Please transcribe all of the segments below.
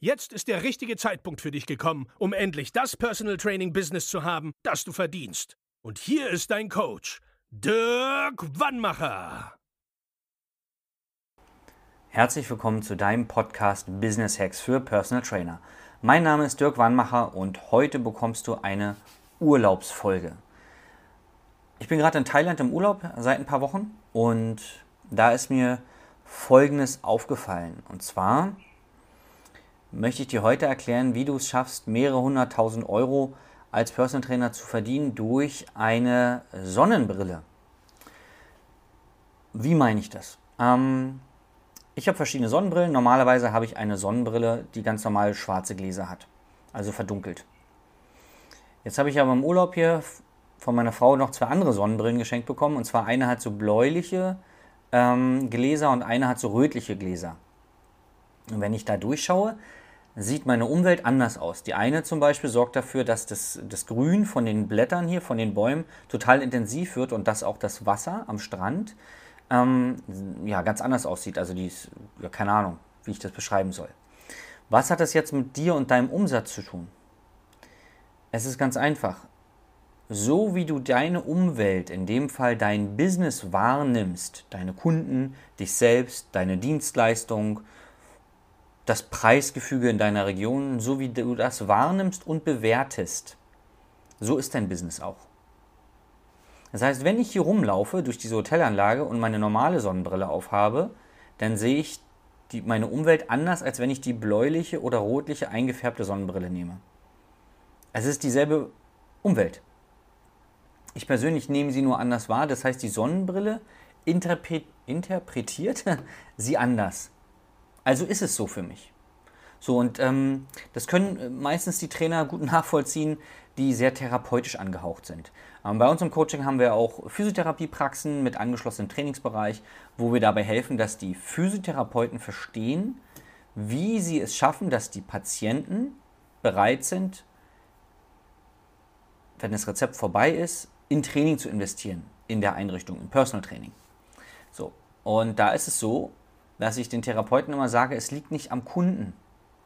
Jetzt ist der richtige Zeitpunkt für dich gekommen, um endlich das Personal Training Business zu haben, das du verdienst. Und hier ist dein Coach, Dirk Wannmacher. Herzlich willkommen zu deinem Podcast Business Hacks für Personal Trainer. Mein Name ist Dirk Wannmacher und heute bekommst du eine Urlaubsfolge. Ich bin gerade in Thailand im Urlaub seit ein paar Wochen und da ist mir Folgendes aufgefallen. Und zwar möchte ich dir heute erklären, wie du es schaffst, mehrere hunderttausend Euro als Personal Trainer zu verdienen durch eine Sonnenbrille. Wie meine ich das? Ähm, ich habe verschiedene Sonnenbrillen. Normalerweise habe ich eine Sonnenbrille, die ganz normal schwarze Gläser hat, also verdunkelt. Jetzt habe ich aber im Urlaub hier von meiner Frau noch zwei andere Sonnenbrillen geschenkt bekommen. Und zwar eine hat so bläuliche ähm, Gläser und eine hat so rötliche Gläser. Und wenn ich da durchschaue, sieht meine Umwelt anders aus. Die eine zum Beispiel sorgt dafür, dass das, das Grün von den Blättern hier, von den Bäumen, total intensiv wird und dass auch das Wasser am Strand ähm, ja, ganz anders aussieht. Also die ist, ja, keine Ahnung, wie ich das beschreiben soll. Was hat das jetzt mit dir und deinem Umsatz zu tun? Es ist ganz einfach. So wie du deine Umwelt, in dem Fall dein Business wahrnimmst, deine Kunden, dich selbst, deine Dienstleistung, das Preisgefüge in deiner Region, so wie du das wahrnimmst und bewertest. So ist dein Business auch. Das heißt, wenn ich hier rumlaufe durch diese Hotelanlage und meine normale Sonnenbrille aufhabe, dann sehe ich die, meine Umwelt anders, als wenn ich die bläuliche oder rotliche eingefärbte Sonnenbrille nehme. Es ist dieselbe Umwelt. Ich persönlich nehme sie nur anders wahr. Das heißt, die Sonnenbrille interpretiert sie anders. Also ist es so für mich. So, und ähm, das können meistens die Trainer gut nachvollziehen, die sehr therapeutisch angehaucht sind. Ähm, bei uns im Coaching haben wir auch Physiotherapiepraxen mit angeschlossenem Trainingsbereich, wo wir dabei helfen, dass die Physiotherapeuten verstehen, wie sie es schaffen, dass die Patienten bereit sind, wenn das Rezept vorbei ist, in Training zu investieren, in der Einrichtung, im Personal Training. So, und da ist es so, dass ich den Therapeuten immer sage, es liegt nicht am Kunden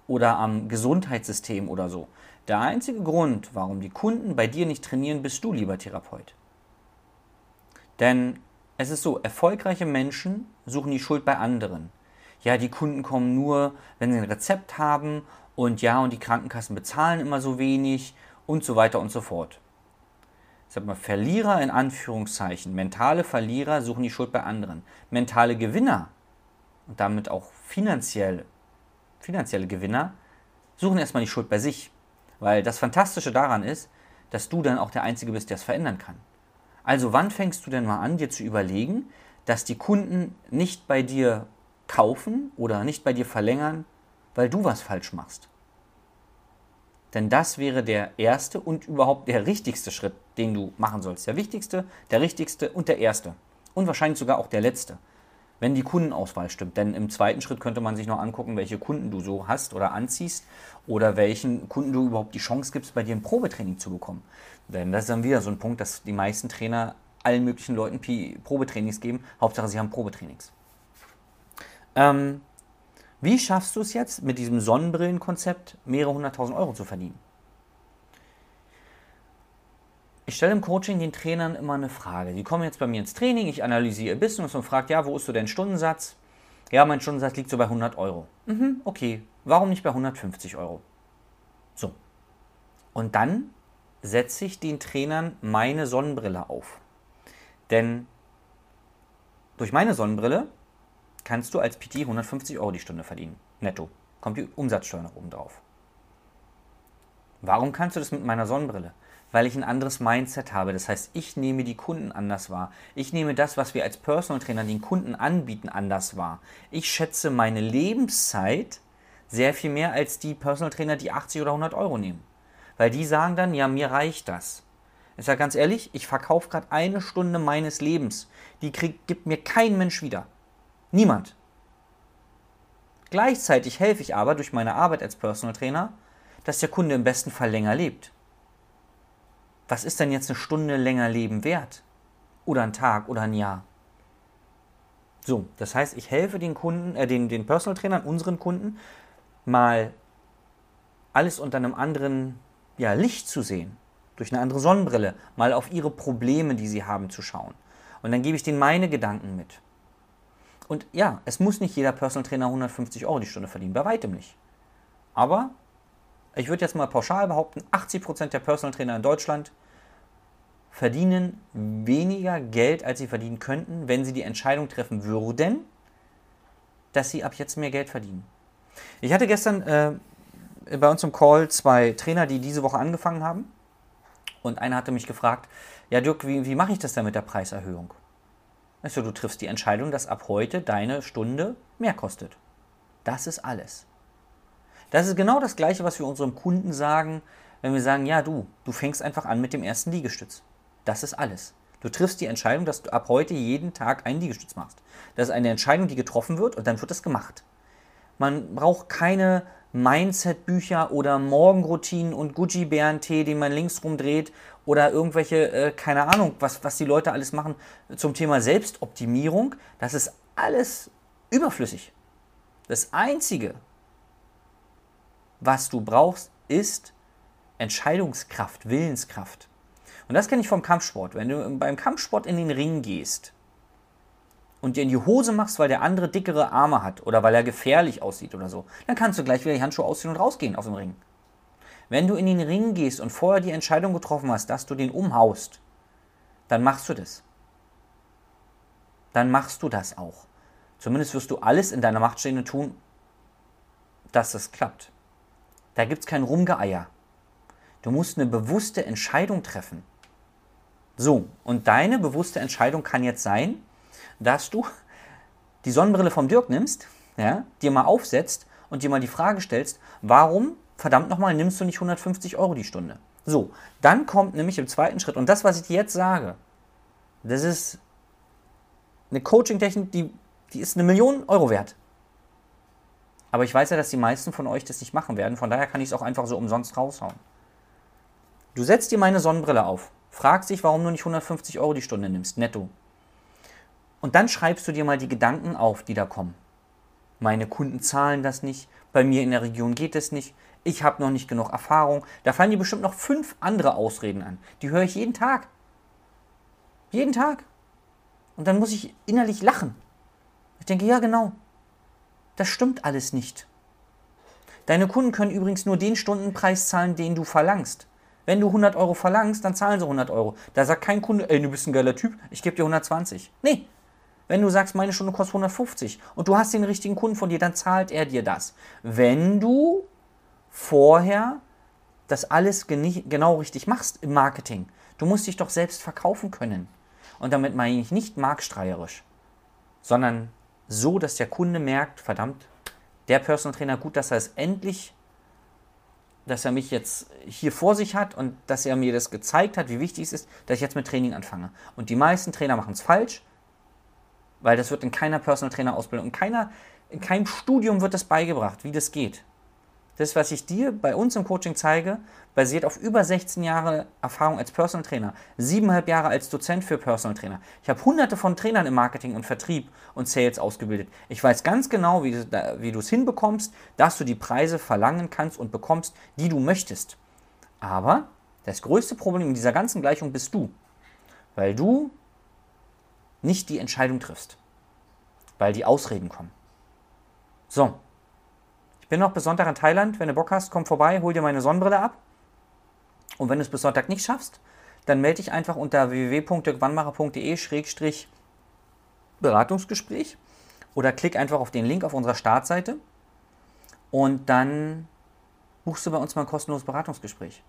oder am Gesundheitssystem oder so. Der einzige Grund, warum die Kunden bei dir nicht trainieren, bist du, lieber Therapeut. Denn es ist so, erfolgreiche Menschen suchen die Schuld bei anderen. Ja, die Kunden kommen nur, wenn sie ein Rezept haben und ja, und die Krankenkassen bezahlen immer so wenig und so weiter und so fort. Sag mal, Verlierer in Anführungszeichen, mentale Verlierer suchen die Schuld bei anderen. Mentale Gewinner und damit auch finanziell, finanzielle Gewinner suchen erstmal die Schuld bei sich. Weil das Fantastische daran ist, dass du dann auch der Einzige bist, der es verändern kann. Also wann fängst du denn mal an, dir zu überlegen, dass die Kunden nicht bei dir kaufen oder nicht bei dir verlängern, weil du was falsch machst? Denn das wäre der erste und überhaupt der richtigste Schritt, den du machen sollst. Der wichtigste, der richtigste und der erste. Und wahrscheinlich sogar auch der letzte wenn die Kundenauswahl stimmt. Denn im zweiten Schritt könnte man sich noch angucken, welche Kunden du so hast oder anziehst oder welchen Kunden du überhaupt die Chance gibst, bei dir ein Probetraining zu bekommen. Denn das ist dann wieder so ein Punkt, dass die meisten Trainer allen möglichen Leuten Probetrainings geben. Hauptsache, sie haben Probetrainings. Ähm, wie schaffst du es jetzt, mit diesem Sonnenbrillenkonzept mehrere hunderttausend Euro zu verdienen? Ich stelle im Coaching den Trainern immer eine Frage. Die kommen jetzt bei mir ins Training, ich analysiere ihr Business und frage, ja, wo ist so dein Stundensatz? Ja, mein Stundensatz liegt so bei 100 Euro. Mhm, okay, warum nicht bei 150 Euro? So. Und dann setze ich den Trainern meine Sonnenbrille auf. Denn durch meine Sonnenbrille kannst du als PT 150 Euro die Stunde verdienen. Netto. Kommt die Umsatzsteuer noch oben drauf. Warum kannst du das mit meiner Sonnenbrille? Weil ich ein anderes Mindset habe. Das heißt, ich nehme die Kunden anders wahr. Ich nehme das, was wir als Personal Trainer den Kunden anbieten, anders wahr. Ich schätze meine Lebenszeit sehr viel mehr als die Personal Trainer, die 80 oder 100 Euro nehmen. Weil die sagen dann, ja, mir reicht das. Ich sage ganz ehrlich, ich verkaufe gerade eine Stunde meines Lebens. Die krieg, gibt mir kein Mensch wieder. Niemand. Gleichzeitig helfe ich aber durch meine Arbeit als Personal Trainer, dass der Kunde im besten Fall länger lebt. Was ist denn jetzt eine Stunde länger Leben wert? Oder ein Tag oder ein Jahr? So, das heißt, ich helfe den Kunden, äh, den, den Personal Trainern, unseren Kunden, mal alles unter einem anderen ja, Licht zu sehen, durch eine andere Sonnenbrille, mal auf ihre Probleme, die sie haben, zu schauen. Und dann gebe ich denen meine Gedanken mit. Und ja, es muss nicht jeder Personal Trainer 150 Euro die Stunde verdienen, bei weitem nicht. Aber ich würde jetzt mal pauschal behaupten, 80% der Personal Trainer in Deutschland verdienen weniger Geld, als sie verdienen könnten, wenn sie die Entscheidung treffen würden, dass sie ab jetzt mehr Geld verdienen. Ich hatte gestern äh, bei uns im Call zwei Trainer, die diese Woche angefangen haben. Und einer hatte mich gefragt, ja Dirk, wie, wie mache ich das denn mit der Preiserhöhung? Also du triffst die Entscheidung, dass ab heute deine Stunde mehr kostet. Das ist alles. Das ist genau das Gleiche, was wir unserem Kunden sagen, wenn wir sagen, ja du, du fängst einfach an mit dem ersten Liegestütz. Das ist alles. Du triffst die Entscheidung, dass du ab heute jeden Tag einen Liegestütz machst. Das ist eine Entscheidung, die getroffen wird und dann wird das gemacht. Man braucht keine Mindset-Bücher oder Morgenroutinen und Gucci-Bären-Tee, den man links rumdreht oder irgendwelche, äh, keine Ahnung, was, was die Leute alles machen zum Thema Selbstoptimierung. Das ist alles überflüssig. Das Einzige, was du brauchst, ist Entscheidungskraft, Willenskraft. Und das kenne ich vom Kampfsport. Wenn du beim Kampfsport in den Ring gehst, und dir in die Hose machst, weil der andere dickere Arme hat oder weil er gefährlich aussieht oder so, dann kannst du gleich wieder die Handschuhe ausziehen und rausgehen aus dem Ring. Wenn du in den Ring gehst und vorher die Entscheidung getroffen hast, dass du den umhaust, dann machst du das. Dann machst du das auch. Zumindest wirst du alles in deiner Macht Stehende tun, dass es klappt. Da gibt es kein Rumgeeier. Du musst eine bewusste Entscheidung treffen. So, und deine bewusste Entscheidung kann jetzt sein, dass du die Sonnenbrille vom Dirk nimmst, ja, dir mal aufsetzt und dir mal die Frage stellst, warum, verdammt nochmal, nimmst du nicht 150 Euro die Stunde? So, dann kommt nämlich im zweiten Schritt, und das, was ich dir jetzt sage, das ist eine Coaching-Technik, die, die ist eine Million Euro wert. Aber ich weiß ja, dass die meisten von euch das nicht machen werden, von daher kann ich es auch einfach so umsonst raushauen. Du setzt dir meine Sonnenbrille auf, fragst dich, warum du nicht 150 Euro die Stunde nimmst, netto. Und dann schreibst du dir mal die Gedanken auf, die da kommen. Meine Kunden zahlen das nicht, bei mir in der Region geht es nicht, ich habe noch nicht genug Erfahrung. Da fallen dir bestimmt noch fünf andere Ausreden an. Die höre ich jeden Tag. Jeden Tag. Und dann muss ich innerlich lachen. Ich denke, ja genau, das stimmt alles nicht. Deine Kunden können übrigens nur den Stundenpreis zahlen, den du verlangst. Wenn du 100 Euro verlangst, dann zahlen sie 100 Euro. Da sagt kein Kunde, ey, du bist ein geiler Typ, ich gebe dir 120. Nee, wenn du sagst, meine Stunde kostet 150 und du hast den richtigen Kunden von dir, dann zahlt er dir das. Wenn du vorher das alles genau richtig machst im Marketing, du musst dich doch selbst verkaufen können. Und damit meine ich nicht marktstreierisch, sondern so, dass der Kunde merkt, verdammt, der Personal Trainer, gut, dass er es endlich, dass er mich jetzt hier vor sich hat und dass er mir das gezeigt hat, wie wichtig es ist, dass ich jetzt mit Training anfange. Und die meisten Trainer machen es falsch, weil das wird in keiner Personal Trainer Ausbildung, in, keiner, in keinem Studium wird das beigebracht, wie das geht. Das, was ich dir bei uns im Coaching zeige, basiert auf über 16 Jahre Erfahrung als Personal Trainer, siebeneinhalb Jahre als Dozent für Personal Trainer. Ich habe hunderte von Trainern im Marketing und Vertrieb und Sales ausgebildet. Ich weiß ganz genau, wie, wie du es hinbekommst, dass du die Preise verlangen kannst und bekommst, die du möchtest. Aber Das größte Problem in dieser ganzen Gleichung bist du, weil du nicht die Entscheidung triffst, weil die Ausreden kommen. So, bin noch bis Sonntag in Thailand. Wenn du Bock hast, komm vorbei, hol dir meine Sonnenbrille ab. Und wenn du es bis Sonntag nicht schaffst, dann melde dich einfach unter www.dirkwannmacher.de-beratungsgespräch oder klick einfach auf den Link auf unserer Startseite und dann buchst du bei uns mal ein kostenloses Beratungsgespräch.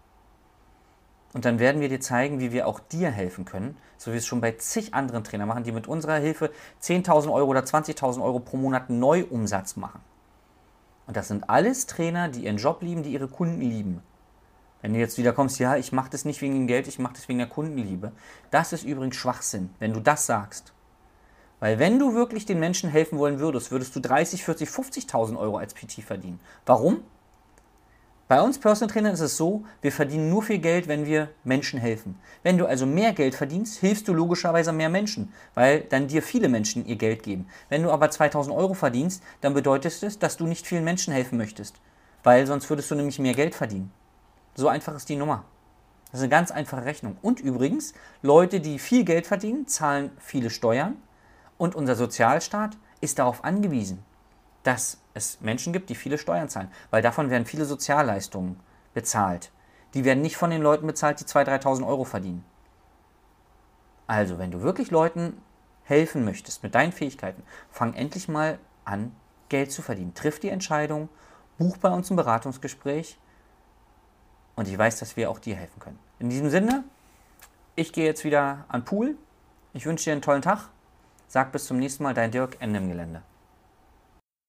Und dann werden wir dir zeigen, wie wir auch dir helfen können, so wie wir es schon bei zig anderen Trainern machen, die mit unserer Hilfe 10.000 Euro oder 20.000 Euro pro Monat Neuumsatz machen. Und das sind alles Trainer, die ihren Job lieben, die ihre Kunden lieben. Wenn du jetzt wieder kommst, ja, ich mache das nicht wegen dem Geld, ich mache das wegen der Kundenliebe. Das ist übrigens Schwachsinn, wenn du das sagst. Weil wenn du wirklich den Menschen helfen wollen würdest, würdest du 30, 40, 50.000 Euro als PT verdienen. Warum? Bei uns Personal Trainern ist es so, wir verdienen nur viel Geld, wenn wir Menschen helfen. Wenn du also mehr Geld verdienst, hilfst du logischerweise mehr Menschen, weil dann dir viele Menschen ihr Geld geben. Wenn du aber 2000 Euro verdienst, dann bedeutet es, dass du nicht vielen Menschen helfen möchtest, weil sonst würdest du nämlich mehr Geld verdienen. So einfach ist die Nummer. Das ist eine ganz einfache Rechnung. Und übrigens, Leute, die viel Geld verdienen, zahlen viele Steuern und unser Sozialstaat ist darauf angewiesen, dass es Menschen gibt, die viele Steuern zahlen, weil davon werden viele Sozialleistungen bezahlt. Die werden nicht von den Leuten bezahlt, die 2.000, 3.000 Euro verdienen. Also, wenn du wirklich Leuten helfen möchtest mit deinen Fähigkeiten, fang endlich mal an, Geld zu verdienen. Triff die Entscheidung, buch bei uns ein Beratungsgespräch und ich weiß, dass wir auch dir helfen können. In diesem Sinne, ich gehe jetzt wieder an Pool. Ich wünsche dir einen tollen Tag. Sag bis zum nächsten Mal, dein Dirk, Ende im Gelände.